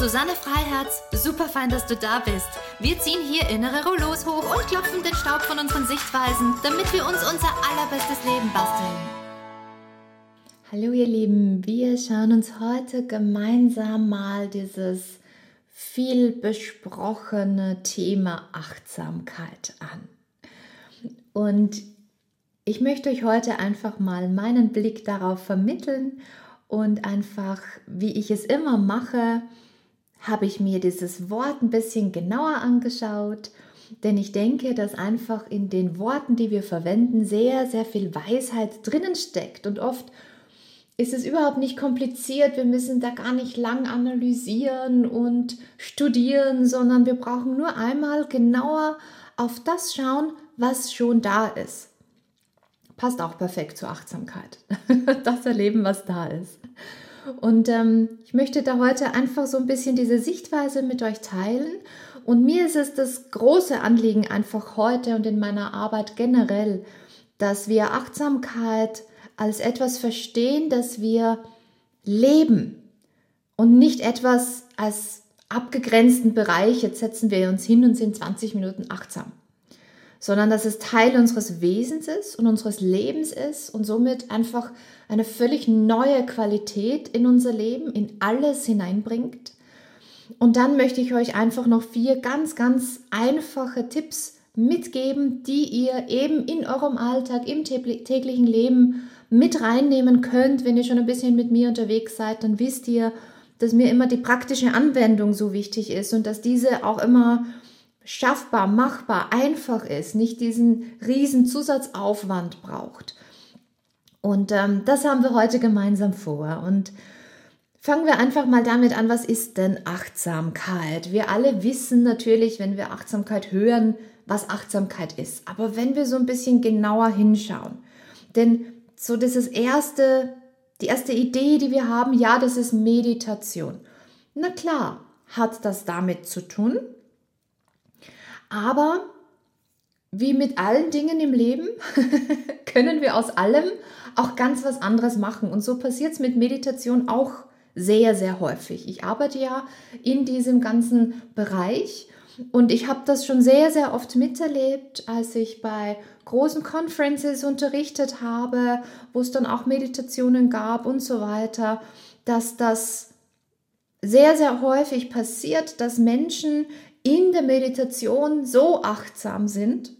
Susanne Freiherz. Super fein, dass du da bist. Wir ziehen hier innere Rollos hoch und klopfen den Staub von unseren Sichtweisen, damit wir uns unser allerbestes Leben basteln. Hallo ihr Lieben, wir schauen uns heute gemeinsam mal dieses viel besprochene Thema Achtsamkeit an. Und ich möchte euch heute einfach mal meinen Blick darauf vermitteln und einfach, wie ich es immer mache, habe ich mir dieses Wort ein bisschen genauer angeschaut, denn ich denke, dass einfach in den Worten, die wir verwenden, sehr, sehr viel Weisheit drinnen steckt und oft ist es überhaupt nicht kompliziert, wir müssen da gar nicht lang analysieren und studieren, sondern wir brauchen nur einmal genauer auf das schauen, was schon da ist passt auch perfekt zur Achtsamkeit. das erleben, was da ist. Und ähm, ich möchte da heute einfach so ein bisschen diese Sichtweise mit euch teilen. Und mir ist es das große Anliegen einfach heute und in meiner Arbeit generell, dass wir Achtsamkeit als etwas verstehen, dass wir leben und nicht etwas als abgegrenzten Bereich, jetzt setzen wir uns hin und sind 20 Minuten achtsam sondern dass es Teil unseres Wesens ist und unseres Lebens ist und somit einfach eine völlig neue Qualität in unser Leben, in alles hineinbringt. Und dann möchte ich euch einfach noch vier ganz, ganz einfache Tipps mitgeben, die ihr eben in eurem Alltag, im täglichen Leben mit reinnehmen könnt. Wenn ihr schon ein bisschen mit mir unterwegs seid, dann wisst ihr, dass mir immer die praktische Anwendung so wichtig ist und dass diese auch immer schaffbar, machbar, einfach ist, nicht diesen riesen Zusatzaufwand braucht. Und ähm, das haben wir heute gemeinsam vor. Und fangen wir einfach mal damit an, was ist denn Achtsamkeit? Wir alle wissen natürlich, wenn wir Achtsamkeit hören, was Achtsamkeit ist. Aber wenn wir so ein bisschen genauer hinschauen, denn so das ist erste, die erste Idee, die wir haben, ja, das ist Meditation. Na klar, hat das damit zu tun, aber wie mit allen Dingen im Leben können wir aus allem auch ganz was anderes machen. Und so passiert es mit Meditation auch sehr, sehr häufig. Ich arbeite ja in diesem ganzen Bereich und ich habe das schon sehr, sehr oft miterlebt, als ich bei großen Conferences unterrichtet habe, wo es dann auch Meditationen gab und so weiter, dass das sehr, sehr häufig passiert, dass Menschen in der Meditation so achtsam sind.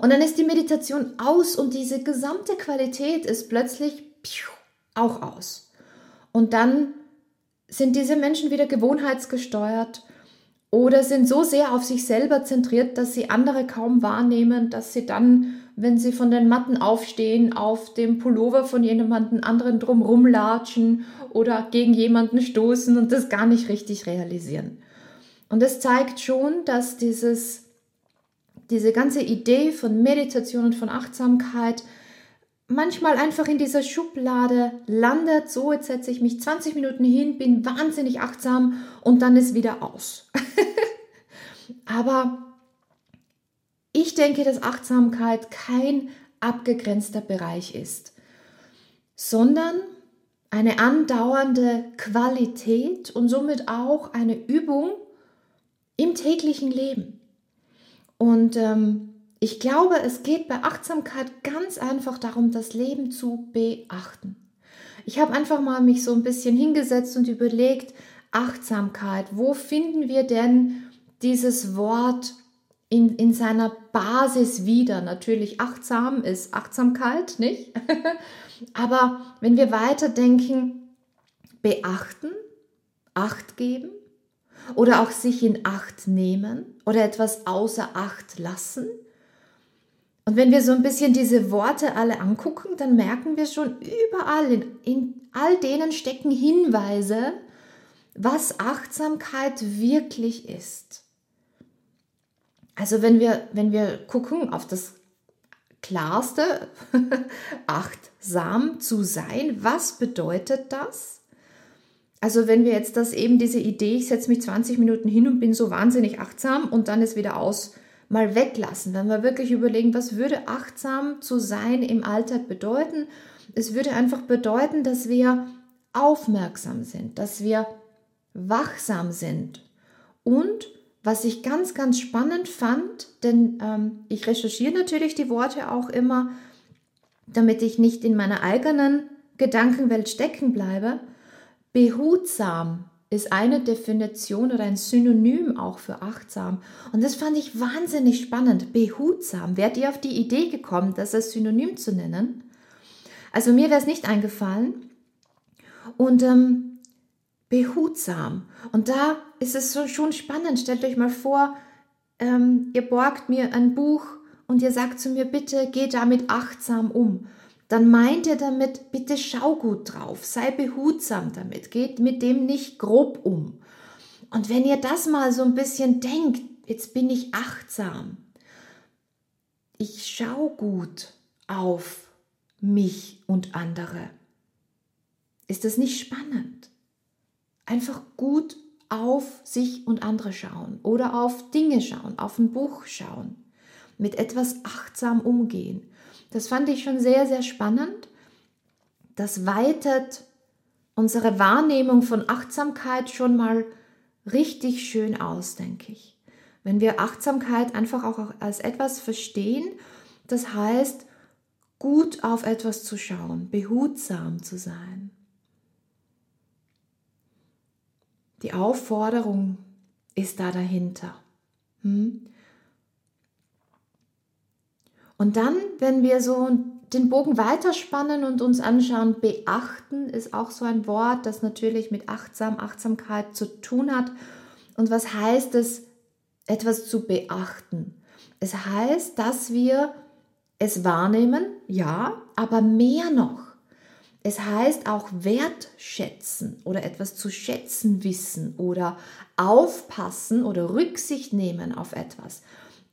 Und dann ist die Meditation aus und diese gesamte Qualität ist plötzlich auch aus. Und dann sind diese Menschen wieder gewohnheitsgesteuert oder sind so sehr auf sich selber zentriert, dass sie andere kaum wahrnehmen, dass sie dann, wenn sie von den Matten aufstehen, auf dem Pullover von jemandem anderen drum rumlatschen oder gegen jemanden stoßen und das gar nicht richtig realisieren. Und das zeigt schon, dass dieses, diese ganze Idee von Meditation und von Achtsamkeit manchmal einfach in dieser Schublade landet. So, jetzt setze ich mich 20 Minuten hin, bin wahnsinnig achtsam und dann ist wieder aus. Aber ich denke, dass Achtsamkeit kein abgegrenzter Bereich ist, sondern eine andauernde Qualität und somit auch eine Übung, im täglichen Leben. Und ähm, ich glaube, es geht bei Achtsamkeit ganz einfach darum, das Leben zu beachten. Ich habe einfach mal mich so ein bisschen hingesetzt und überlegt, Achtsamkeit, wo finden wir denn dieses Wort in, in seiner Basis wieder? Natürlich achtsam ist Achtsamkeit, nicht? Aber wenn wir weiterdenken, beachten, Acht geben, oder auch sich in Acht nehmen oder etwas außer Acht lassen. Und wenn wir so ein bisschen diese Worte alle angucken, dann merken wir schon überall, in, in all denen stecken Hinweise, was Achtsamkeit wirklich ist. Also wenn wir, wenn wir gucken auf das klarste, achtsam zu sein. Was bedeutet das? Also wenn wir jetzt das eben diese Idee, ich setze mich 20 Minuten hin und bin so wahnsinnig achtsam und dann ist wieder aus, mal weglassen. Wenn wir wirklich überlegen, was würde achtsam zu sein im Alltag bedeuten? Es würde einfach bedeuten, dass wir aufmerksam sind, dass wir wachsam sind und was ich ganz, ganz spannend fand, denn ähm, ich recherchiere natürlich die Worte auch immer, damit ich nicht in meiner eigenen Gedankenwelt stecken bleibe. Behutsam ist eine Definition oder ein Synonym auch für achtsam. Und das fand ich wahnsinnig spannend. Behutsam. Wärt ihr auf die Idee gekommen, das als Synonym zu nennen? Also mir wäre es nicht eingefallen. Und ähm, behutsam. Und da ist es schon spannend. Stellt euch mal vor, ähm, ihr borgt mir ein Buch und ihr sagt zu mir, bitte geh damit achtsam um. Dann meint ihr damit, bitte schau gut drauf, sei behutsam damit, geht mit dem nicht grob um. Und wenn ihr das mal so ein bisschen denkt, jetzt bin ich achtsam, ich schau gut auf mich und andere. Ist das nicht spannend? einfach gut auf sich und andere schauen oder auf Dinge schauen, auf ein Buch schauen, mit etwas achtsam umgehen. Das fand ich schon sehr, sehr spannend. Das weitet unsere Wahrnehmung von Achtsamkeit schon mal richtig schön aus, denke ich. Wenn wir Achtsamkeit einfach auch als etwas verstehen, das heißt, gut auf etwas zu schauen, behutsam zu sein. Die Aufforderung ist da dahinter. Hm? Und dann, wenn wir so den Bogen weiterspannen und uns anschauen, beachten ist auch so ein Wort, das natürlich mit achtsam, Achtsamkeit zu tun hat. Und was heißt es, etwas zu beachten? Es heißt, dass wir es wahrnehmen, ja, aber mehr noch. Es heißt auch wertschätzen oder etwas zu schätzen wissen oder aufpassen oder Rücksicht nehmen auf etwas.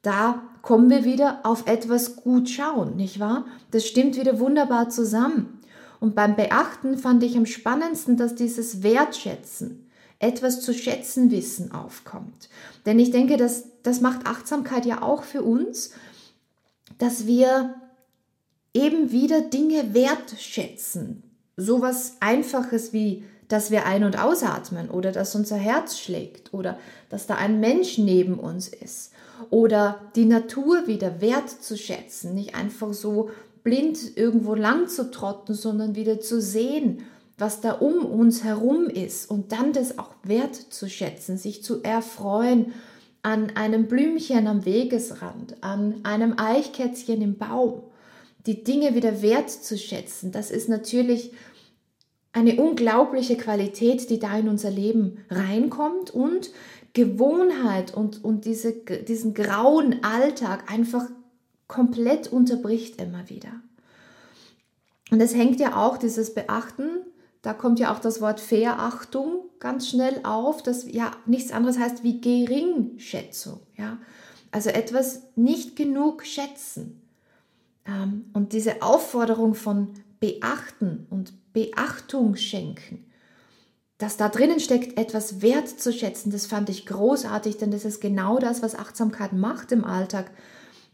Da kommen wir wieder auf etwas gut schauen, nicht wahr? Das stimmt wieder wunderbar zusammen. Und beim Beachten fand ich am spannendsten, dass dieses Wertschätzen, etwas zu schätzen wissen aufkommt. Denn ich denke, dass, das macht Achtsamkeit ja auch für uns, dass wir eben wieder Dinge wertschätzen. Sowas Einfaches wie, dass wir ein- und ausatmen oder dass unser Herz schlägt oder dass da ein Mensch neben uns ist oder die Natur wieder wertzuschätzen, nicht einfach so blind irgendwo lang zu trotten, sondern wieder zu sehen, was da um uns herum ist und dann das auch wertzuschätzen, sich zu erfreuen an einem Blümchen am Wegesrand, an einem Eichkätzchen im Baum die Dinge wieder wertzuschätzen, das ist natürlich eine unglaubliche Qualität, die da in unser Leben reinkommt und Gewohnheit und, und diese, diesen grauen Alltag einfach komplett unterbricht immer wieder. Und es hängt ja auch dieses Beachten, da kommt ja auch das Wort Verachtung ganz schnell auf, das ja nichts anderes heißt wie Geringschätzung. Ja? Also etwas nicht genug schätzen. Ähm, und diese Aufforderung von beachten und Beachtung schenken, dass da drinnen steckt, etwas wertzuschätzen, das fand ich großartig, denn das ist genau das, was Achtsamkeit macht im Alltag,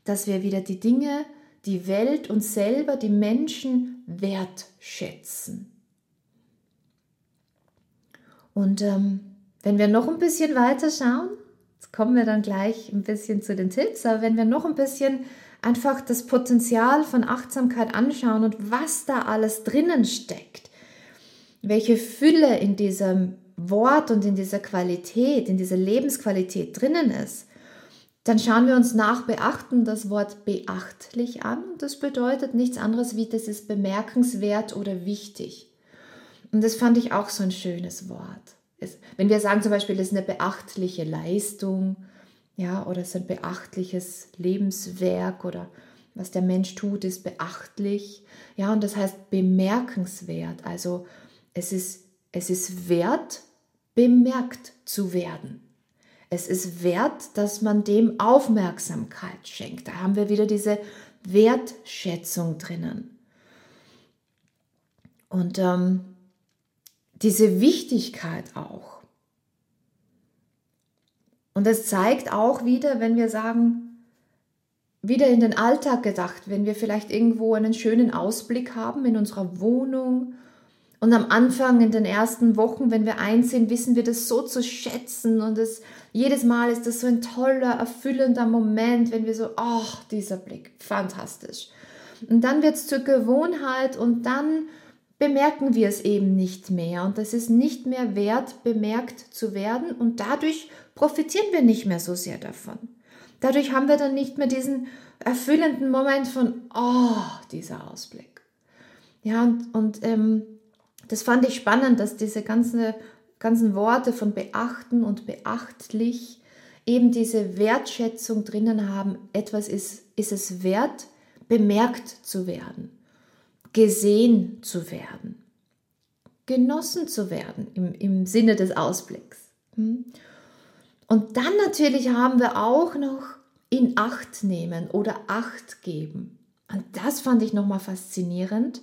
dass wir wieder die Dinge, die Welt, uns selber, die Menschen wertschätzen. Und ähm, wenn wir noch ein bisschen weiter schauen, jetzt kommen wir dann gleich ein bisschen zu den Tipps, aber wenn wir noch ein bisschen einfach das Potenzial von Achtsamkeit anschauen und was da alles drinnen steckt, welche Fülle in diesem Wort und in dieser Qualität, in dieser Lebensqualität drinnen ist, dann schauen wir uns nach Beachten das Wort beachtlich an. Das bedeutet nichts anderes wie, das ist bemerkenswert oder wichtig. Und das fand ich auch so ein schönes Wort. Wenn wir sagen zum Beispiel, das ist eine beachtliche Leistung ja, oder es ist ein beachtliches Lebenswerk oder was der Mensch tut, ist beachtlich. Ja, und das heißt bemerkenswert. Also es ist, es ist wert, bemerkt zu werden. Es ist wert, dass man dem Aufmerksamkeit schenkt. Da haben wir wieder diese Wertschätzung drinnen. Und ähm, diese Wichtigkeit auch. Und das zeigt auch wieder, wenn wir sagen, wieder in den Alltag gedacht, wenn wir vielleicht irgendwo einen schönen Ausblick haben in unserer Wohnung und am Anfang in den ersten Wochen, wenn wir einziehen, wissen wir das so zu schätzen und es, jedes Mal ist das so ein toller, erfüllender Moment, wenn wir so, ach, dieser Blick, fantastisch. Und dann wird es zur Gewohnheit und dann bemerken wir es eben nicht mehr und es ist nicht mehr wert, bemerkt zu werden und dadurch profitieren wir nicht mehr so sehr davon. Dadurch haben wir dann nicht mehr diesen erfüllenden Moment von, oh, dieser Ausblick. Ja, und, und ähm, das fand ich spannend, dass diese ganzen, ganzen Worte von beachten und beachtlich eben diese Wertschätzung drinnen haben. Etwas ist, ist es wert, bemerkt zu werden, gesehen zu werden, genossen zu werden im, im Sinne des Ausblicks. Hm? Und dann natürlich haben wir auch noch in Acht nehmen oder Acht geben. Und das fand ich nochmal faszinierend,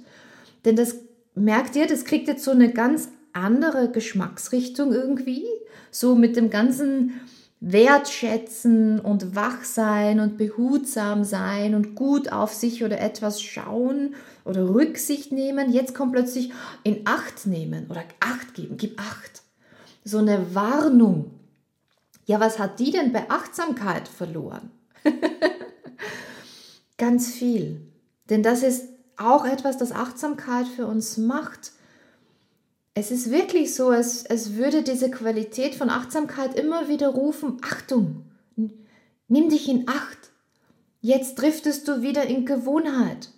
denn das merkt ihr, das kriegt jetzt so eine ganz andere Geschmacksrichtung irgendwie. So mit dem ganzen Wertschätzen und Wachsein und behutsam sein und gut auf sich oder etwas schauen oder Rücksicht nehmen. Jetzt kommt plötzlich in Acht nehmen oder Acht geben, gib Acht. So eine Warnung. Ja, was hat die denn bei Achtsamkeit verloren? Ganz viel. Denn das ist auch etwas, das Achtsamkeit für uns macht. Es ist wirklich so, es, es würde diese Qualität von Achtsamkeit immer wieder rufen, Achtung, nimm dich in Acht. Jetzt driftest du wieder in Gewohnheit.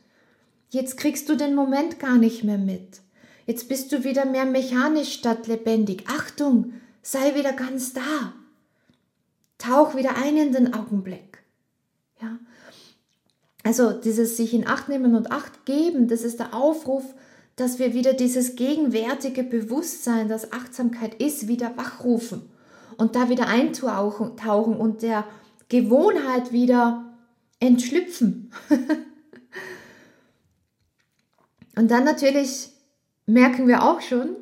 Jetzt kriegst du den Moment gar nicht mehr mit. Jetzt bist du wieder mehr mechanisch statt lebendig. Achtung, sei wieder ganz da. Tauch wieder ein in den Augenblick. Ja, also dieses sich in Acht nehmen und Acht geben, das ist der Aufruf, dass wir wieder dieses gegenwärtige Bewusstsein, das Achtsamkeit ist, wieder wachrufen und da wieder eintauchen und der Gewohnheit wieder entschlüpfen. und dann natürlich merken wir auch schon,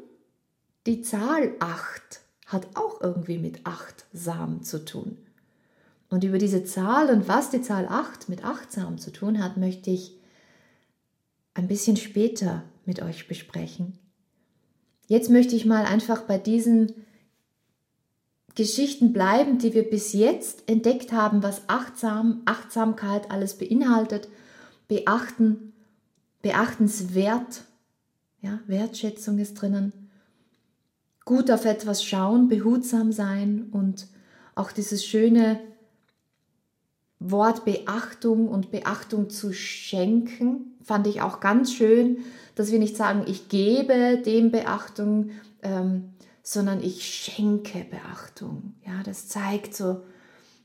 die Zahl 8 hat auch irgendwie mit achtsam zu tun. Und über diese Zahl und was die Zahl 8 mit achtsam zu tun hat, möchte ich ein bisschen später mit euch besprechen. Jetzt möchte ich mal einfach bei diesen Geschichten bleiben, die wir bis jetzt entdeckt haben, was achtsam, Achtsamkeit alles beinhaltet, beachten, beachtenswert, ja, Wertschätzung ist drinnen, gut auf etwas schauen, behutsam sein und auch dieses schöne Wort Beachtung und Beachtung zu schenken, fand ich auch ganz schön, dass wir nicht sagen, ich gebe dem Beachtung, ähm, sondern ich schenke Beachtung. Ja, das zeigt so,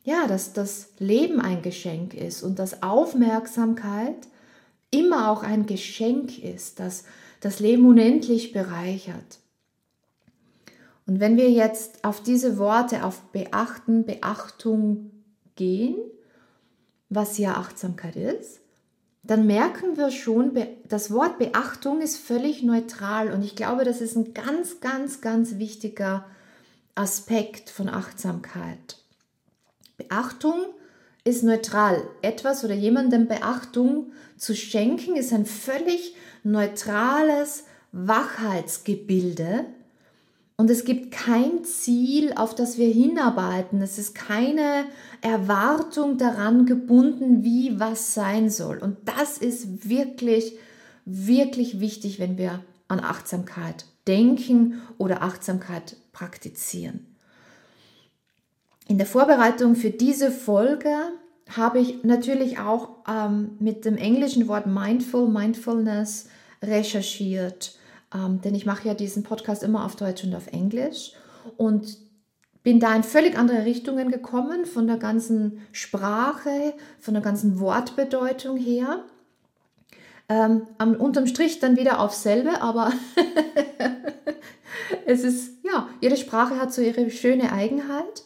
ja, dass das Leben ein Geschenk ist und dass Aufmerksamkeit immer auch ein Geschenk ist, dass das Leben unendlich bereichert. Und wenn wir jetzt auf diese Worte, auf Beachten, Beachtung gehen, was ja Achtsamkeit ist, dann merken wir schon, das Wort Beachtung ist völlig neutral und ich glaube, das ist ein ganz, ganz, ganz wichtiger Aspekt von Achtsamkeit. Beachtung ist neutral. Etwas oder jemandem Beachtung zu schenken ist ein völlig neutrales Wachheitsgebilde, und es gibt kein Ziel, auf das wir hinarbeiten. Es ist keine Erwartung daran gebunden, wie was sein soll. Und das ist wirklich, wirklich wichtig, wenn wir an Achtsamkeit denken oder Achtsamkeit praktizieren. In der Vorbereitung für diese Folge habe ich natürlich auch ähm, mit dem englischen Wort Mindful, Mindfulness recherchiert ähm, denn ich mache ja diesen Podcast immer auf Deutsch und auf Englisch und bin da in völlig andere Richtungen gekommen, von der ganzen Sprache, von der ganzen Wortbedeutung her. Ähm, am, unterm Strich dann wieder auf selbe, aber es ist, ja, jede Sprache hat so ihre schöne Eigenheit.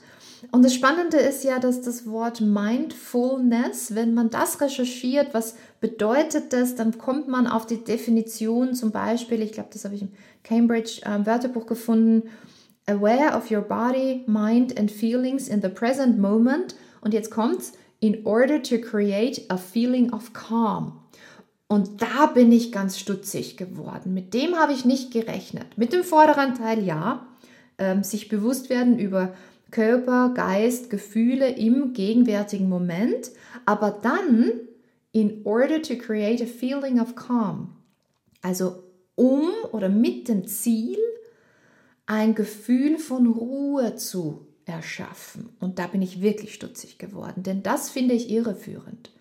Und das Spannende ist ja, dass das Wort Mindfulness, wenn man das recherchiert, was bedeutet das, dann kommt man auf die Definition zum Beispiel, ich glaube, das habe ich im Cambridge äh, Wörterbuch gefunden, aware of your body, mind and feelings in the present moment. Und jetzt kommt's, in order to create a feeling of calm. Und da bin ich ganz stutzig geworden. Mit dem habe ich nicht gerechnet. Mit dem vorderen Teil ja, ähm, sich bewusst werden über Körper, Geist, Gefühle im gegenwärtigen Moment, aber dann in order to create a feeling of calm. Also um oder mit dem Ziel, ein Gefühl von Ruhe zu erschaffen. Und da bin ich wirklich stutzig geworden, denn das finde ich irreführend.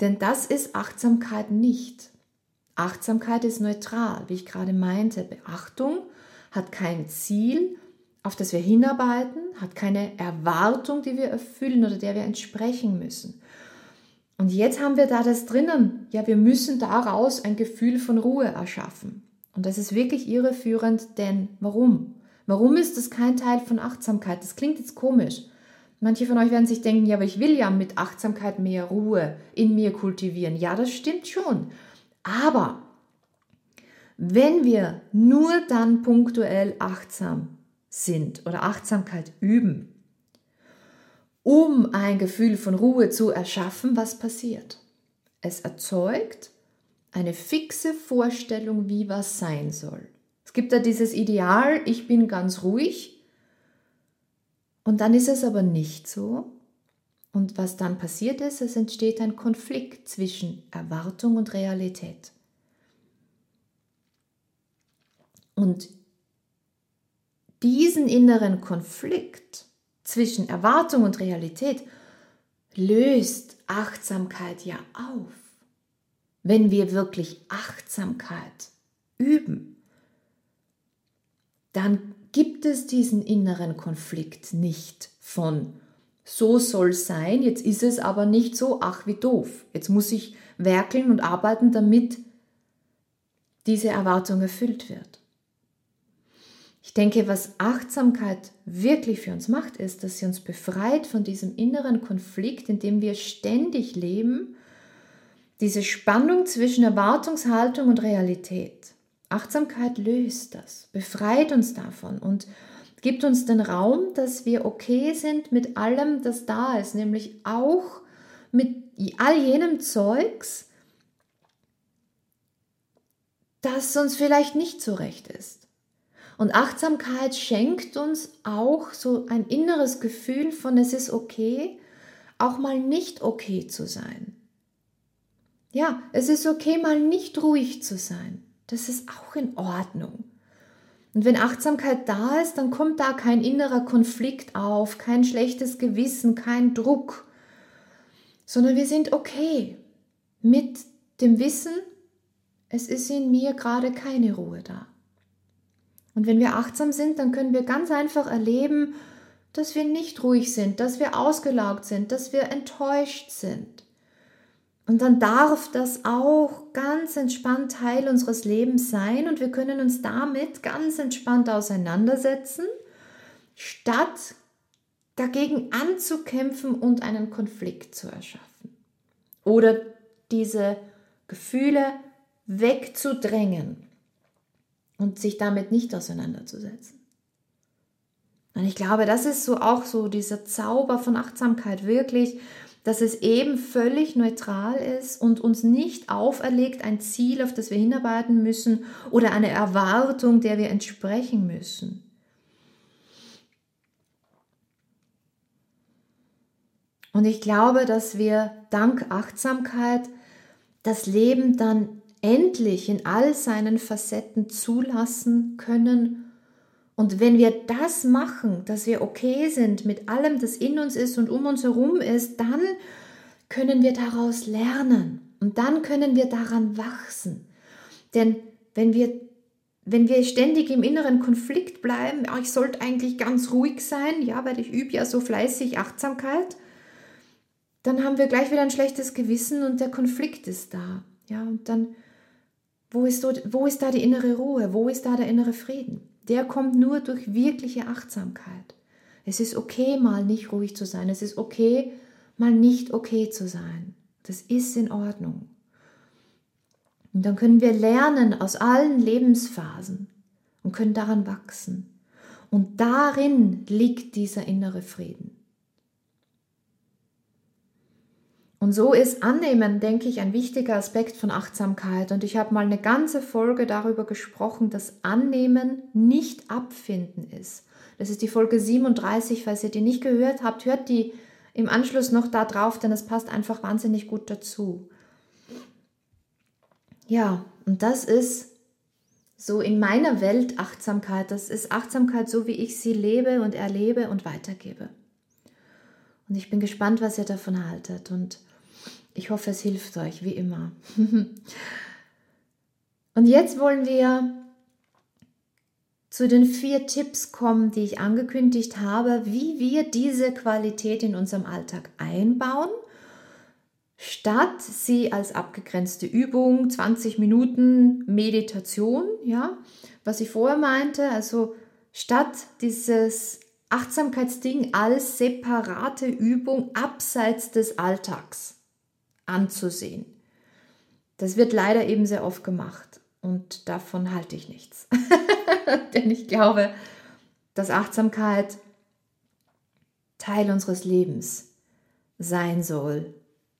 Denn das ist Achtsamkeit nicht. Achtsamkeit ist neutral, wie ich gerade meinte. Beachtung hat kein Ziel, auf das wir hinarbeiten, hat keine Erwartung, die wir erfüllen oder der wir entsprechen müssen. Und jetzt haben wir da das drinnen. Ja, wir müssen daraus ein Gefühl von Ruhe erschaffen. Und das ist wirklich irreführend, denn warum? Warum ist das kein Teil von Achtsamkeit? Das klingt jetzt komisch. Manche von euch werden sich denken, ja, aber ich will ja mit Achtsamkeit mehr Ruhe in mir kultivieren. Ja, das stimmt schon. Aber wenn wir nur dann punktuell achtsam sind oder Achtsamkeit üben, um ein Gefühl von Ruhe zu erschaffen, was passiert? Es erzeugt eine fixe Vorstellung, wie was sein soll. Es gibt da dieses Ideal, ich bin ganz ruhig und dann ist es aber nicht so. Und was dann passiert ist, es entsteht ein Konflikt zwischen Erwartung und Realität. Und diesen inneren Konflikt zwischen Erwartung und Realität löst Achtsamkeit ja auf. Wenn wir wirklich Achtsamkeit üben, dann gibt es diesen inneren Konflikt nicht von so soll sein, jetzt ist es aber nicht so, ach wie doof. Jetzt muss ich werkeln und arbeiten, damit diese Erwartung erfüllt wird. Ich denke, was Achtsamkeit wirklich für uns macht, ist, dass sie uns befreit von diesem inneren Konflikt, in dem wir ständig leben, diese Spannung zwischen Erwartungshaltung und Realität. Achtsamkeit löst das, befreit uns davon und gibt uns den Raum, dass wir okay sind mit allem, das da ist, nämlich auch mit all jenem Zeugs, das uns vielleicht nicht so recht ist. Und Achtsamkeit schenkt uns auch so ein inneres Gefühl von, es ist okay, auch mal nicht okay zu sein. Ja, es ist okay, mal nicht ruhig zu sein. Das ist auch in Ordnung. Und wenn Achtsamkeit da ist, dann kommt da kein innerer Konflikt auf, kein schlechtes Gewissen, kein Druck, sondern wir sind okay mit dem Wissen, es ist in mir gerade keine Ruhe da. Und wenn wir achtsam sind, dann können wir ganz einfach erleben, dass wir nicht ruhig sind, dass wir ausgelaugt sind, dass wir enttäuscht sind. Und dann darf das auch ganz entspannt Teil unseres Lebens sein und wir können uns damit ganz entspannt auseinandersetzen, statt dagegen anzukämpfen und einen Konflikt zu erschaffen. Oder diese Gefühle wegzudrängen und sich damit nicht auseinanderzusetzen. Und ich glaube, das ist so auch so dieser Zauber von Achtsamkeit wirklich, dass es eben völlig neutral ist und uns nicht auferlegt ein Ziel, auf das wir hinarbeiten müssen oder eine Erwartung, der wir entsprechen müssen. Und ich glaube, dass wir dank Achtsamkeit das Leben dann endlich in all seinen Facetten zulassen können. Und wenn wir das machen, dass wir okay sind mit allem, das in uns ist und um uns herum ist, dann können wir daraus lernen und dann können wir daran wachsen. Denn wenn wir wenn wir ständig im inneren Konflikt bleiben, ja, ich sollte eigentlich ganz ruhig sein, ja, weil ich übe ja so fleißig Achtsamkeit, dann haben wir gleich wieder ein schlechtes Gewissen und der Konflikt ist da. Ja, und dann wo ist, dort, wo ist da die innere Ruhe? Wo ist da der innere Frieden? Der kommt nur durch wirkliche Achtsamkeit. Es ist okay, mal nicht ruhig zu sein. Es ist okay, mal nicht okay zu sein. Das ist in Ordnung. Und dann können wir lernen aus allen Lebensphasen und können daran wachsen. Und darin liegt dieser innere Frieden. Und so ist Annehmen, denke ich, ein wichtiger Aspekt von Achtsamkeit. Und ich habe mal eine ganze Folge darüber gesprochen, dass Annehmen nicht abfinden ist. Das ist die Folge 37. Falls ihr die nicht gehört habt, hört die im Anschluss noch da drauf, denn es passt einfach wahnsinnig gut dazu. Ja, und das ist so in meiner Welt Achtsamkeit. Das ist Achtsamkeit so, wie ich sie lebe und erlebe und weitergebe. Und ich bin gespannt, was ihr davon haltet. Und ich hoffe, es hilft euch, wie immer. Und jetzt wollen wir zu den vier Tipps kommen, die ich angekündigt habe, wie wir diese Qualität in unserem Alltag einbauen, statt sie als abgegrenzte Übung, 20 Minuten Meditation, ja, was ich vorher meinte, also statt dieses Achtsamkeitsding als separate Übung abseits des Alltags anzusehen. Das wird leider eben sehr oft gemacht und davon halte ich nichts. Denn ich glaube, dass Achtsamkeit Teil unseres Lebens sein soll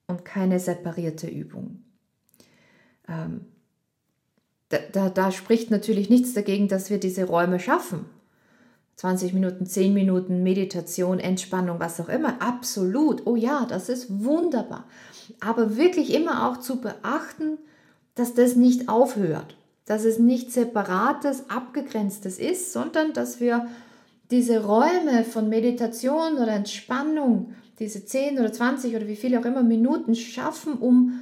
und keine separierte Übung. Ähm, da, da, da spricht natürlich nichts dagegen, dass wir diese Räume schaffen. 20 Minuten, 10 Minuten Meditation, Entspannung, was auch immer. Absolut. Oh ja, das ist wunderbar aber wirklich immer auch zu beachten, dass das nicht aufhört, dass es nicht separates, abgegrenztes ist, sondern dass wir diese Räume von Meditation oder Entspannung, diese 10 oder 20 oder wie viele auch immer Minuten schaffen, um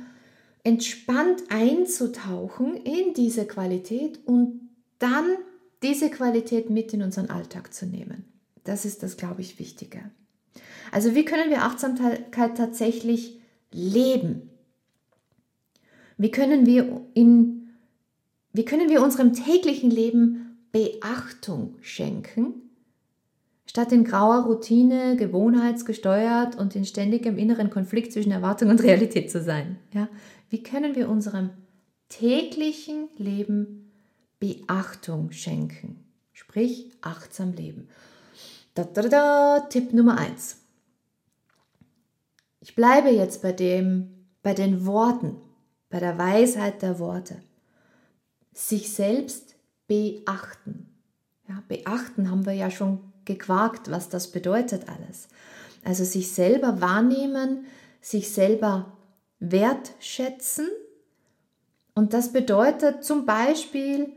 entspannt einzutauchen in diese Qualität und dann diese Qualität mit in unseren Alltag zu nehmen. Das ist das, glaube ich, Wichtige. Also wie können wir Achtsamkeit tatsächlich leben? Wie können wir in, wie können wir unserem täglichen Leben Beachtung schenken, statt in grauer Routine, gewohnheitsgesteuert und in ständigem inneren Konflikt zwischen Erwartung und Realität zu sein? Ja? Wie können wir unserem täglichen Leben Beachtung schenken? Sprich, achtsam leben. Da, da, da, Tipp Nummer eins. Ich bleibe jetzt bei dem, bei den Worten, bei der Weisheit der Worte. Sich selbst beachten. Ja, beachten haben wir ja schon gequakt, was das bedeutet alles. Also sich selber wahrnehmen, sich selber wertschätzen. Und das bedeutet zum Beispiel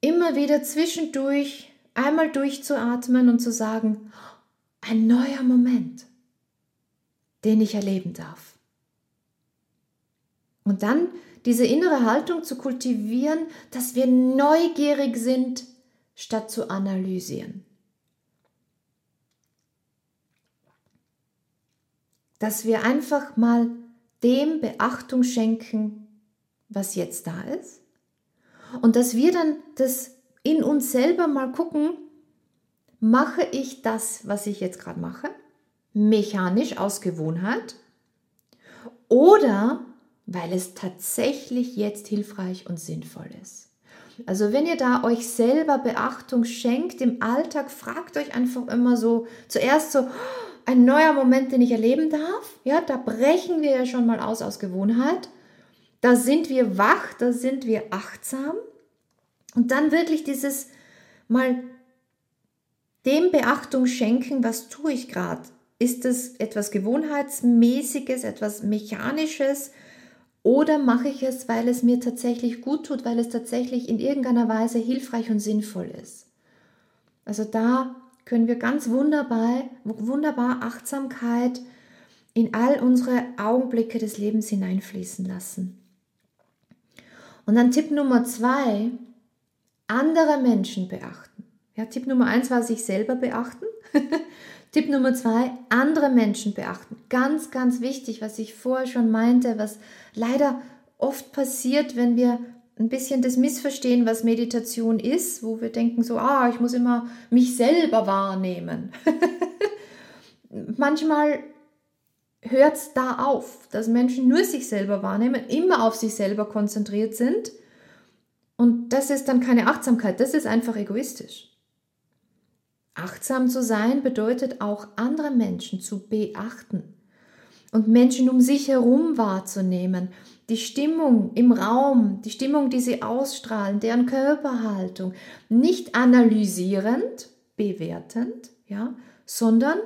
immer wieder zwischendurch einmal durchzuatmen und zu sagen, ein neuer Moment den ich erleben darf. Und dann diese innere Haltung zu kultivieren, dass wir neugierig sind, statt zu analysieren. Dass wir einfach mal dem Beachtung schenken, was jetzt da ist. Und dass wir dann das in uns selber mal gucken, mache ich das, was ich jetzt gerade mache? Mechanisch aus Gewohnheit oder weil es tatsächlich jetzt hilfreich und sinnvoll ist. Also wenn ihr da euch selber Beachtung schenkt im Alltag, fragt euch einfach immer so, zuerst so, ein neuer Moment, den ich erleben darf. Ja, da brechen wir ja schon mal aus aus Gewohnheit. Da sind wir wach, da sind wir achtsam. Und dann wirklich dieses mal dem Beachtung schenken, was tue ich gerade? Ist es etwas Gewohnheitsmäßiges, etwas Mechanisches? Oder mache ich es, weil es mir tatsächlich gut tut, weil es tatsächlich in irgendeiner Weise hilfreich und sinnvoll ist? Also da können wir ganz wunderbar, wunderbar Achtsamkeit in all unsere Augenblicke des Lebens hineinfließen lassen. Und dann Tipp Nummer zwei, andere Menschen beachten. Ja, Tipp Nummer eins war sich selber beachten. Tipp Nummer zwei, andere Menschen beachten. Ganz, ganz wichtig, was ich vorher schon meinte, was leider oft passiert, wenn wir ein bisschen das Missverstehen, was Meditation ist, wo wir denken so, ah, ich muss immer mich selber wahrnehmen. Manchmal hört es da auf, dass Menschen nur sich selber wahrnehmen, immer auf sich selber konzentriert sind. Und das ist dann keine Achtsamkeit, das ist einfach egoistisch. Achtsam zu sein bedeutet auch andere Menschen zu beachten und Menschen um sich herum wahrzunehmen, die Stimmung im Raum, die Stimmung, die sie ausstrahlen, deren Körperhaltung, nicht analysierend, bewertend, ja, sondern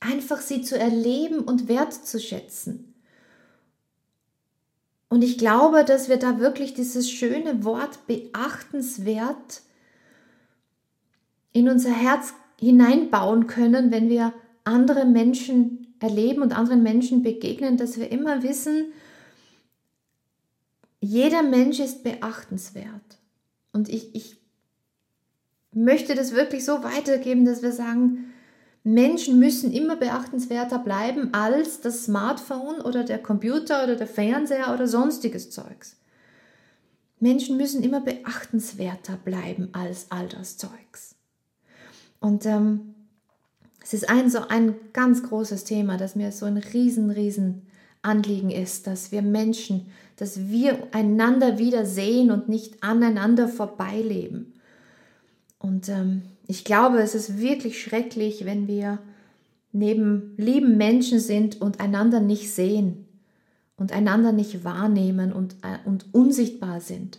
einfach sie zu erleben und wertzuschätzen. Und ich glaube, dass wir da wirklich dieses schöne Wort beachtenswert in unser Herz hineinbauen können, wenn wir andere Menschen erleben und anderen Menschen begegnen, dass wir immer wissen, jeder Mensch ist beachtenswert. Und ich, ich möchte das wirklich so weitergeben, dass wir sagen, Menschen müssen immer beachtenswerter bleiben als das Smartphone oder der Computer oder der Fernseher oder sonstiges Zeugs. Menschen müssen immer beachtenswerter bleiben als all das Zeugs. Und ähm, es ist ein so ein ganz großes Thema, das mir so ein riesen, riesen Anliegen ist, dass wir Menschen, dass wir einander wieder sehen und nicht aneinander vorbeileben. Und ähm, ich glaube, es ist wirklich schrecklich, wenn wir neben lieben Menschen sind und einander nicht sehen und einander nicht wahrnehmen und, äh, und unsichtbar sind.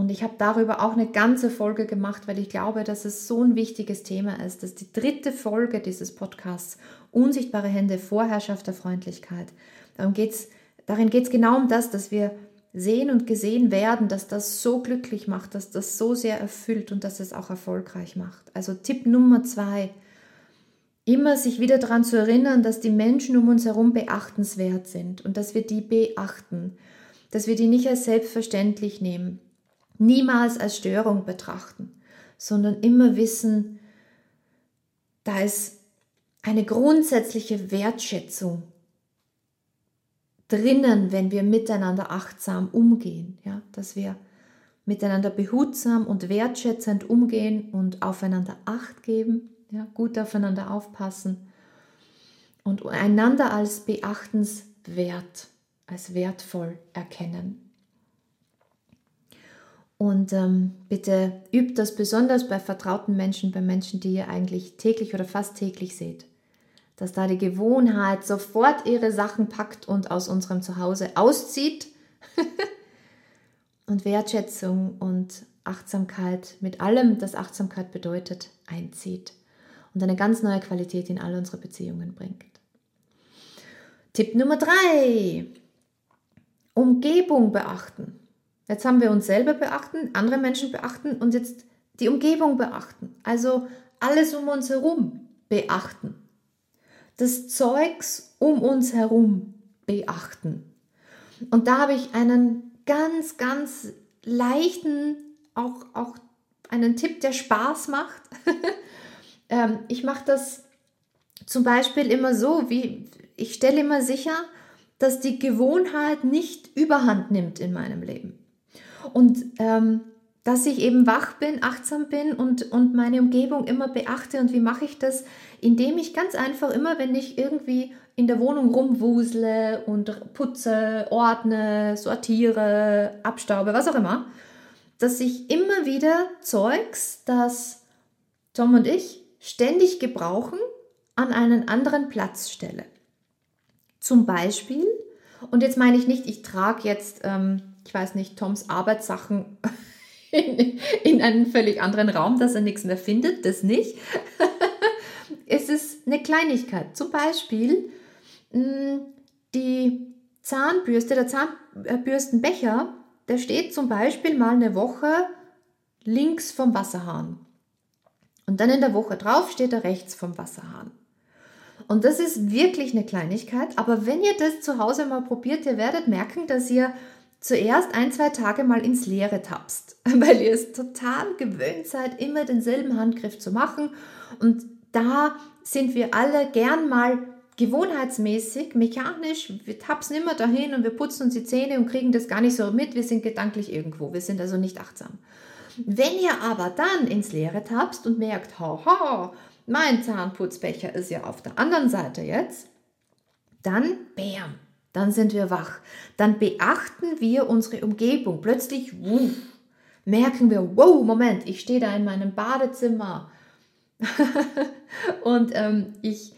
Und ich habe darüber auch eine ganze Folge gemacht, weil ich glaube, dass es so ein wichtiges Thema ist. Das ist die dritte Folge dieses Podcasts, Unsichtbare Hände, Vorherrschaft der Freundlichkeit. Darum geht's, darin geht es genau um das, dass wir sehen und gesehen werden, dass das so glücklich macht, dass das so sehr erfüllt und dass es auch erfolgreich macht. Also Tipp Nummer zwei, immer sich wieder daran zu erinnern, dass die Menschen um uns herum beachtenswert sind und dass wir die beachten, dass wir die nicht als selbstverständlich nehmen, niemals als Störung betrachten, sondern immer wissen, da ist eine grundsätzliche Wertschätzung drinnen, wenn wir miteinander achtsam umgehen, ja, dass wir miteinander behutsam und wertschätzend umgehen und aufeinander Acht geben, ja, gut aufeinander aufpassen und einander als beachtenswert, als wertvoll erkennen. Und ähm, bitte übt das besonders bei vertrauten Menschen, bei Menschen, die ihr eigentlich täglich oder fast täglich seht dass da die Gewohnheit sofort ihre Sachen packt und aus unserem Zuhause auszieht und Wertschätzung und Achtsamkeit mit allem, das Achtsamkeit bedeutet, einzieht und eine ganz neue Qualität in all unsere Beziehungen bringt. Tipp Nummer drei: Umgebung beachten. Jetzt haben wir uns selber beachten, andere Menschen beachten und jetzt die Umgebung beachten. Also alles um uns herum beachten des Zeugs um uns herum beachten. Und da habe ich einen ganz, ganz leichten, auch, auch einen Tipp, der Spaß macht. Ähm, ich mache das zum Beispiel immer so, wie ich stelle immer sicher, dass die Gewohnheit nicht überhand nimmt in meinem Leben. Und ähm, dass ich eben wach bin, achtsam bin und, und meine Umgebung immer beachte. Und wie mache ich das? Indem ich ganz einfach immer, wenn ich irgendwie in der Wohnung rumwusle und putze, ordne, sortiere, abstaube, was auch immer, dass ich immer wieder Zeugs, das Tom und ich ständig gebrauchen, an einen anderen Platz stelle. Zum Beispiel, und jetzt meine ich nicht, ich trage jetzt, ähm, ich weiß nicht, Toms Arbeitssachen in, in einen völlig anderen Raum, dass er nichts mehr findet, das nicht. es ist eine Kleinigkeit. Zum Beispiel mm, die Zahnbürste, der Zahnbürstenbecher, der steht zum Beispiel mal eine Woche links vom Wasserhahn. Und dann in der Woche drauf steht er rechts vom Wasserhahn. Und das ist wirklich eine Kleinigkeit, aber wenn ihr das zu Hause mal probiert, ihr werdet merken, dass ihr zuerst ein, zwei Tage mal ins Leere tapst, weil ihr es total gewöhnt seid, immer denselben Handgriff zu machen. Und da sind wir alle gern mal gewohnheitsmäßig, mechanisch, wir tapsen immer dahin und wir putzen uns die Zähne und kriegen das gar nicht so mit. Wir sind gedanklich irgendwo. Wir sind also nicht achtsam. Wenn ihr aber dann ins Leere tapst und merkt, haha, mein Zahnputzbecher ist ja auf der anderen Seite jetzt, dann, bam, dann sind wir wach. Dann beachten wir unsere Umgebung. Plötzlich, wuff, merken wir, wow, Moment, ich stehe da in meinem Badezimmer. Und ähm, ich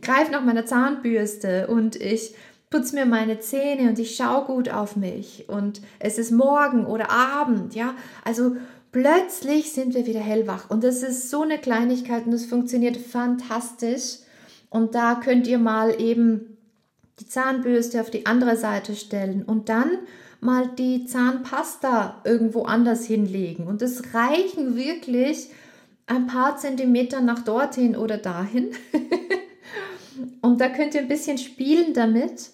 greife nach meiner Zahnbürste und ich putze mir meine Zähne und ich schaue gut auf mich. Und es ist morgen oder Abend, ja, also plötzlich sind wir wieder hellwach. Und das ist so eine Kleinigkeit und das funktioniert fantastisch. Und da könnt ihr mal eben die Zahnbürste auf die andere Seite stellen und dann mal die Zahnpasta irgendwo anders hinlegen und es reichen wirklich ein paar Zentimeter nach dorthin oder dahin. und da könnt ihr ein bisschen spielen damit.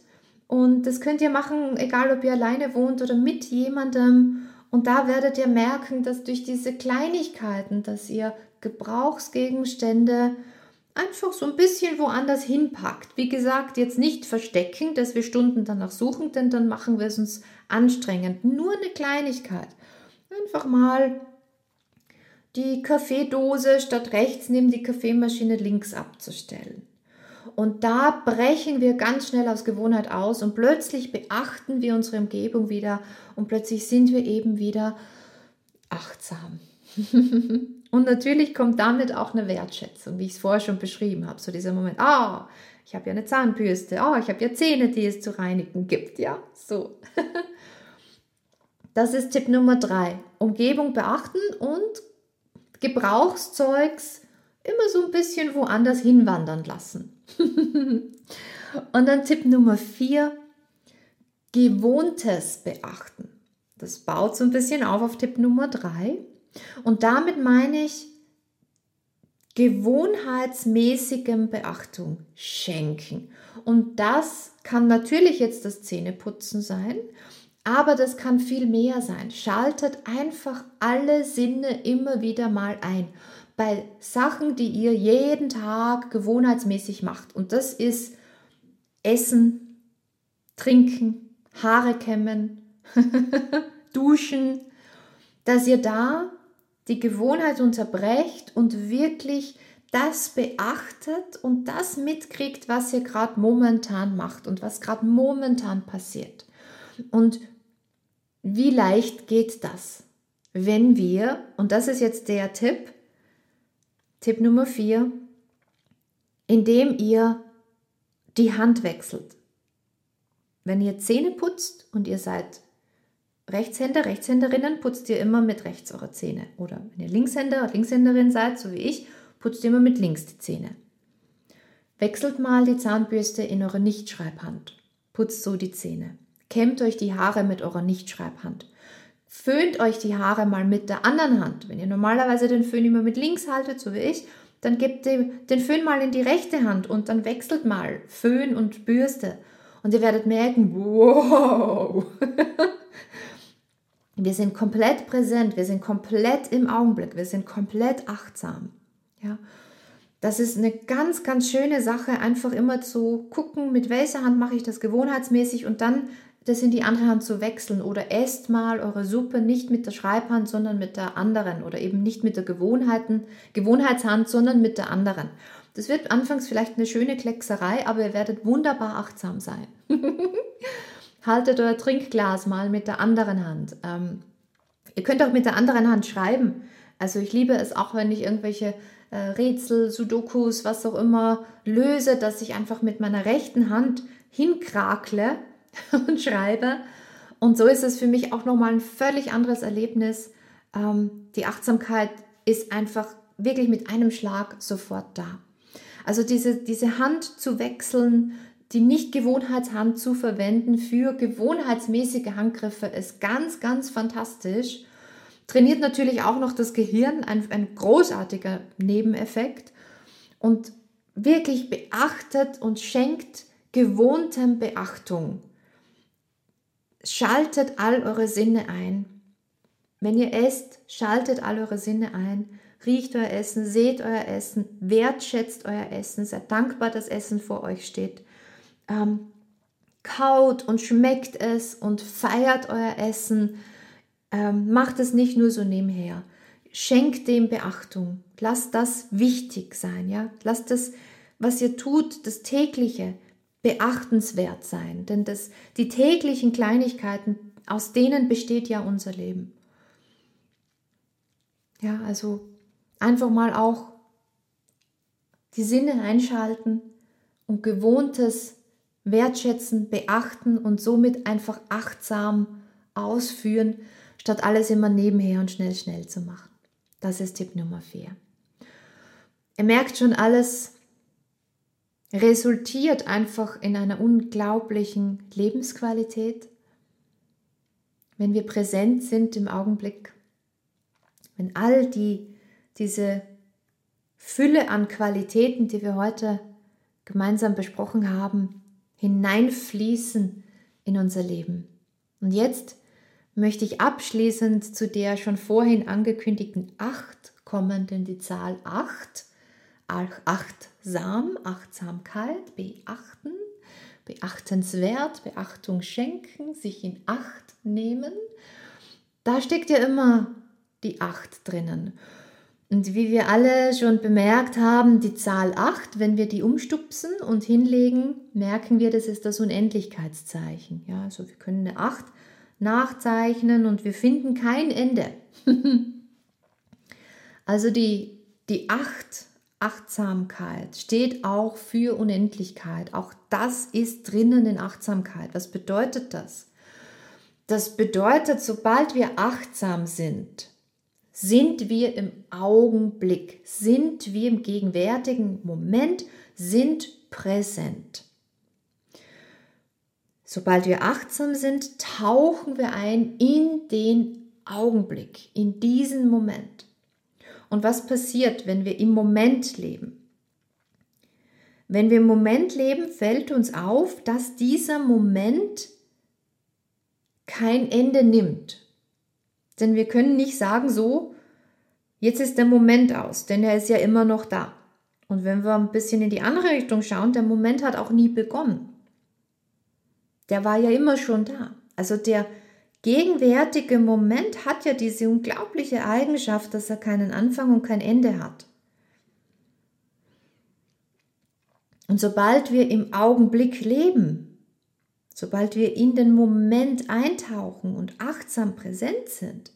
Und das könnt ihr machen, egal ob ihr alleine wohnt oder mit jemandem. Und da werdet ihr merken, dass durch diese Kleinigkeiten, dass ihr Gebrauchsgegenstände einfach so ein bisschen woanders hinpackt. Wie gesagt, jetzt nicht verstecken, dass wir Stunden danach suchen, denn dann machen wir es uns anstrengend. Nur eine Kleinigkeit. Einfach mal die Kaffeedose statt rechts neben die Kaffeemaschine links abzustellen. Und da brechen wir ganz schnell aus Gewohnheit aus und plötzlich beachten wir unsere Umgebung wieder und plötzlich sind wir eben wieder achtsam. und natürlich kommt damit auch eine Wertschätzung, wie ich es vorher schon beschrieben habe. So dieser Moment, ah, oh, ich habe ja eine Zahnbürste, ah, oh, ich habe ja Zähne, die es zu reinigen gibt. Ja, so. das ist Tipp Nummer drei. Umgebung beachten und Gebrauchszeugs immer so ein bisschen woanders hinwandern lassen. und dann Tipp Nummer vier, Gewohntes beachten. Das baut so ein bisschen auf auf Tipp Nummer drei. Und damit meine ich gewohnheitsmäßigem Beachtung schenken. Und das kann natürlich jetzt das Zähneputzen sein, aber das kann viel mehr sein. Schaltet einfach alle Sinne immer wieder mal ein. Bei Sachen, die ihr jeden Tag gewohnheitsmäßig macht. Und das ist Essen, Trinken, Haare kämmen, Duschen, dass ihr da die Gewohnheit unterbrecht und wirklich das beachtet und das mitkriegt, was ihr gerade momentan macht und was gerade momentan passiert. Und wie leicht geht das, wenn wir, und das ist jetzt der Tipp, Tipp Nummer 4, indem ihr die Hand wechselt. Wenn ihr Zähne putzt und ihr seid Rechtshänder, Rechtshänderinnen, putzt ihr immer mit rechts eure Zähne. Oder wenn ihr Linkshänder, Linkshänderin seid, so wie ich, putzt ihr immer mit links die Zähne. Wechselt mal die Zahnbürste in eure Nichtschreibhand. Putzt so die Zähne. Kämmt euch die Haare mit eurer Nichtschreibhand. Föhnt euch die Haare mal mit der anderen Hand. Wenn ihr normalerweise den Föhn immer mit links haltet, so wie ich, dann gebt den Föhn mal in die rechte Hand und dann wechselt mal Föhn und Bürste. Und ihr werdet merken, wow, wir sind komplett präsent, wir sind komplett im Augenblick, wir sind komplett achtsam. Ja, das ist eine ganz, ganz schöne Sache, einfach immer zu gucken, mit welcher Hand mache ich das gewohnheitsmäßig und dann das in die andere Hand zu wechseln oder esst mal eure Suppe nicht mit der Schreibhand, sondern mit der anderen oder eben nicht mit der Gewohnheiten, Gewohnheitshand, sondern mit der anderen. Das wird anfangs vielleicht eine schöne Kleckserei, aber ihr werdet wunderbar achtsam sein. Haltet euer Trinkglas mal mit der anderen Hand. Ähm, ihr könnt auch mit der anderen Hand schreiben. Also ich liebe es auch, wenn ich irgendwelche äh, Rätsel, Sudokus, was auch immer löse, dass ich einfach mit meiner rechten Hand hinkrakle und schreibe. Und so ist es für mich auch nochmal ein völlig anderes Erlebnis. Ähm, die Achtsamkeit ist einfach wirklich mit einem Schlag sofort da. Also diese, diese Hand zu wechseln, die Nicht-Gewohnheitshand zu verwenden für gewohnheitsmäßige Handgriffe ist ganz, ganz fantastisch. Trainiert natürlich auch noch das Gehirn, ein, ein großartiger Nebeneffekt. Und wirklich beachtet und schenkt gewohntem Beachtung. Schaltet all eure Sinne ein. Wenn ihr esst, schaltet all eure Sinne ein. riecht euer Essen, seht euer Essen, wertschätzt euer Essen, seid dankbar, dass Essen vor euch steht. Ähm, kaut und schmeckt es und feiert euer Essen. Ähm, macht es nicht nur so nebenher. Schenkt dem Beachtung. Lasst das wichtig sein, ja. Lasst das, was ihr tut, das tägliche beachtenswert sein, denn das, die täglichen Kleinigkeiten, aus denen besteht ja unser Leben. Ja, also einfach mal auch die Sinne einschalten und gewohntes wertschätzen, beachten und somit einfach achtsam ausführen, statt alles immer nebenher und schnell, schnell zu machen. Das ist Tipp Nummer 4. Ihr merkt schon, alles resultiert einfach in einer unglaublichen Lebensqualität, wenn wir präsent sind im Augenblick, wenn all die, diese Fülle an Qualitäten, die wir heute gemeinsam besprochen haben, hineinfließen in unser Leben. Und jetzt möchte ich abschließend zu der schon vorhin angekündigten acht kommen, denn die Zahl acht, achtsam, Achtsamkeit, beachten, beachtenswert, Beachtung schenken, sich in Acht nehmen. Da steckt ja immer die acht drinnen. Und wie wir alle schon bemerkt haben, die Zahl 8, wenn wir die umstupsen und hinlegen, merken wir, das ist das Unendlichkeitszeichen. Ja, also wir können eine 8 nachzeichnen und wir finden kein Ende. also die, die 8, Achtsamkeit, steht auch für Unendlichkeit. Auch das ist drinnen in Achtsamkeit. Was bedeutet das? Das bedeutet, sobald wir achtsam sind, sind wir im Augenblick? Sind wir im gegenwärtigen Moment? Sind präsent? Sobald wir achtsam sind, tauchen wir ein in den Augenblick, in diesen Moment. Und was passiert, wenn wir im Moment leben? Wenn wir im Moment leben, fällt uns auf, dass dieser Moment kein Ende nimmt. Denn wir können nicht sagen, so, jetzt ist der Moment aus, denn er ist ja immer noch da. Und wenn wir ein bisschen in die andere Richtung schauen, der Moment hat auch nie begonnen. Der war ja immer schon da. Also der gegenwärtige Moment hat ja diese unglaubliche Eigenschaft, dass er keinen Anfang und kein Ende hat. Und sobald wir im Augenblick leben, Sobald wir in den Moment eintauchen und achtsam präsent sind,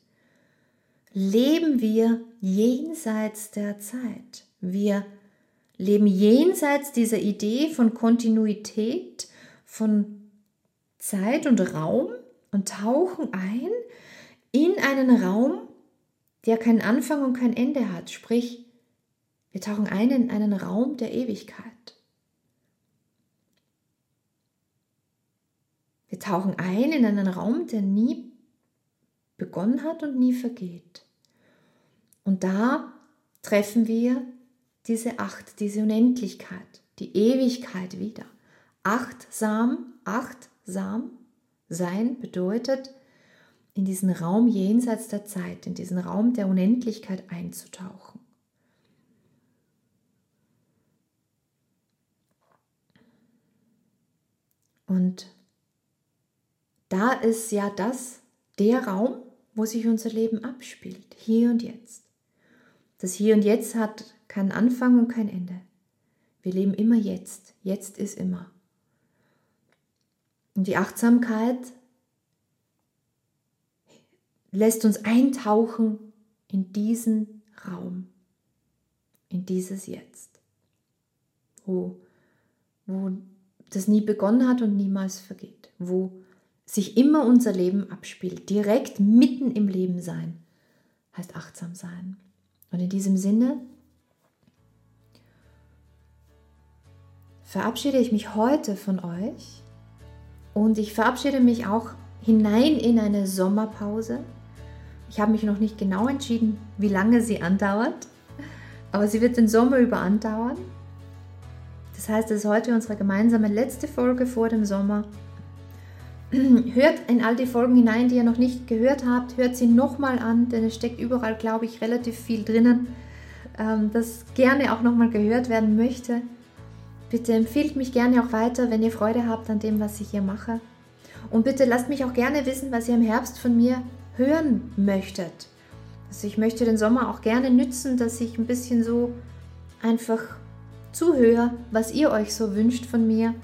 leben wir jenseits der Zeit. Wir leben jenseits dieser Idee von Kontinuität, von Zeit und Raum und tauchen ein in einen Raum, der keinen Anfang und kein Ende hat. Sprich, wir tauchen ein in einen Raum der Ewigkeit. Wir tauchen ein in einen Raum, der nie begonnen hat und nie vergeht. Und da treffen wir diese Acht, diese Unendlichkeit, die Ewigkeit wieder. Achtsam, achtsam sein bedeutet, in diesen Raum jenseits der Zeit, in diesen Raum der Unendlichkeit einzutauchen. Und da ist ja das der Raum, wo sich unser Leben abspielt, hier und jetzt. Das Hier und Jetzt hat keinen Anfang und kein Ende. Wir leben immer jetzt. Jetzt ist immer. Und die Achtsamkeit lässt uns eintauchen in diesen Raum, in dieses Jetzt, wo, wo das nie begonnen hat und niemals vergeht, wo sich immer unser Leben abspielt, direkt mitten im Leben sein, heißt achtsam sein. Und in diesem Sinne verabschiede ich mich heute von euch und ich verabschiede mich auch hinein in eine Sommerpause. Ich habe mich noch nicht genau entschieden, wie lange sie andauert, aber sie wird den Sommer über andauern. Das heißt, es ist heute unsere gemeinsame letzte Folge vor dem Sommer. Hört in all die Folgen hinein, die ihr noch nicht gehört habt. Hört sie nochmal an, denn es steckt überall, glaube ich, relativ viel drinnen. ähm, das gerne auch nochmal gehört werden möchte. Bitte empfiehlt mich gerne auch weiter, wenn ihr Freude habt an dem, was ich hier mache. Und bitte lasst mich auch gerne wissen, was ihr im Herbst von mir hören möchtet. Also ich möchte den Sommer auch gerne nützen, dass ich ein bisschen so einfach zuhöre, was ihr euch so wünscht von mir.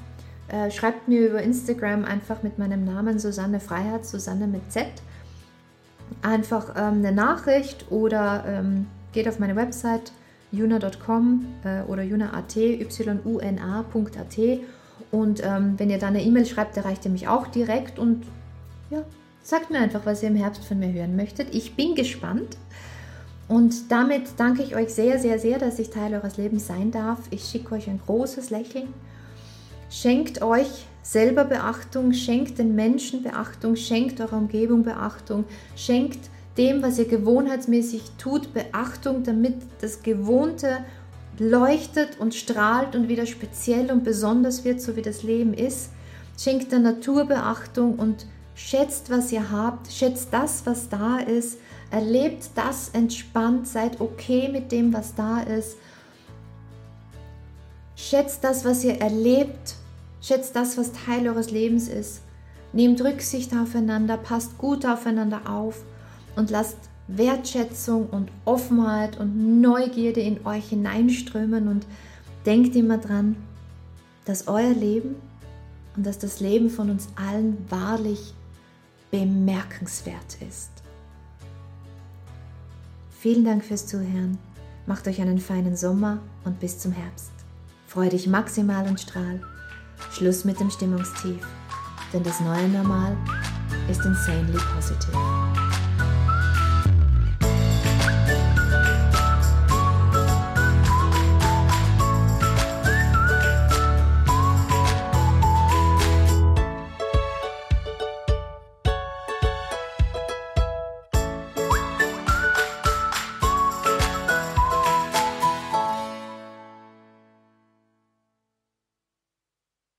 Äh, schreibt mir über Instagram einfach mit meinem Namen Susanne Freiheit, Susanne mit Z, einfach ähm, eine Nachricht oder ähm, geht auf meine Website juna.com äh, oder juna.at, yuna.at und ähm, wenn ihr da eine E-Mail schreibt, erreicht ihr mich auch direkt und ja, sagt mir einfach, was ihr im Herbst von mir hören möchtet. Ich bin gespannt. Und damit danke ich euch sehr, sehr, sehr, dass ich Teil eures Lebens sein darf. Ich schicke euch ein großes Lächeln. Schenkt euch selber Beachtung, schenkt den Menschen Beachtung, schenkt eurer Umgebung Beachtung, schenkt dem, was ihr gewohnheitsmäßig tut, Beachtung, damit das Gewohnte leuchtet und strahlt und wieder speziell und besonders wird, so wie das Leben ist. Schenkt der Natur Beachtung und schätzt, was ihr habt, schätzt das, was da ist, erlebt das entspannt, seid okay mit dem, was da ist. Schätzt das, was ihr erlebt, schätzt das, was Teil eures Lebens ist. Nehmt Rücksicht aufeinander, passt gut aufeinander auf und lasst Wertschätzung und Offenheit und Neugierde in euch hineinströmen und denkt immer dran, dass euer Leben und dass das Leben von uns allen wahrlich bemerkenswert ist. Vielen Dank fürs Zuhören. Macht euch einen feinen Sommer und bis zum Herbst. Freu dich maximal und strahl. Schluss mit dem Stimmungstief, denn das neue Normal ist insanely positive.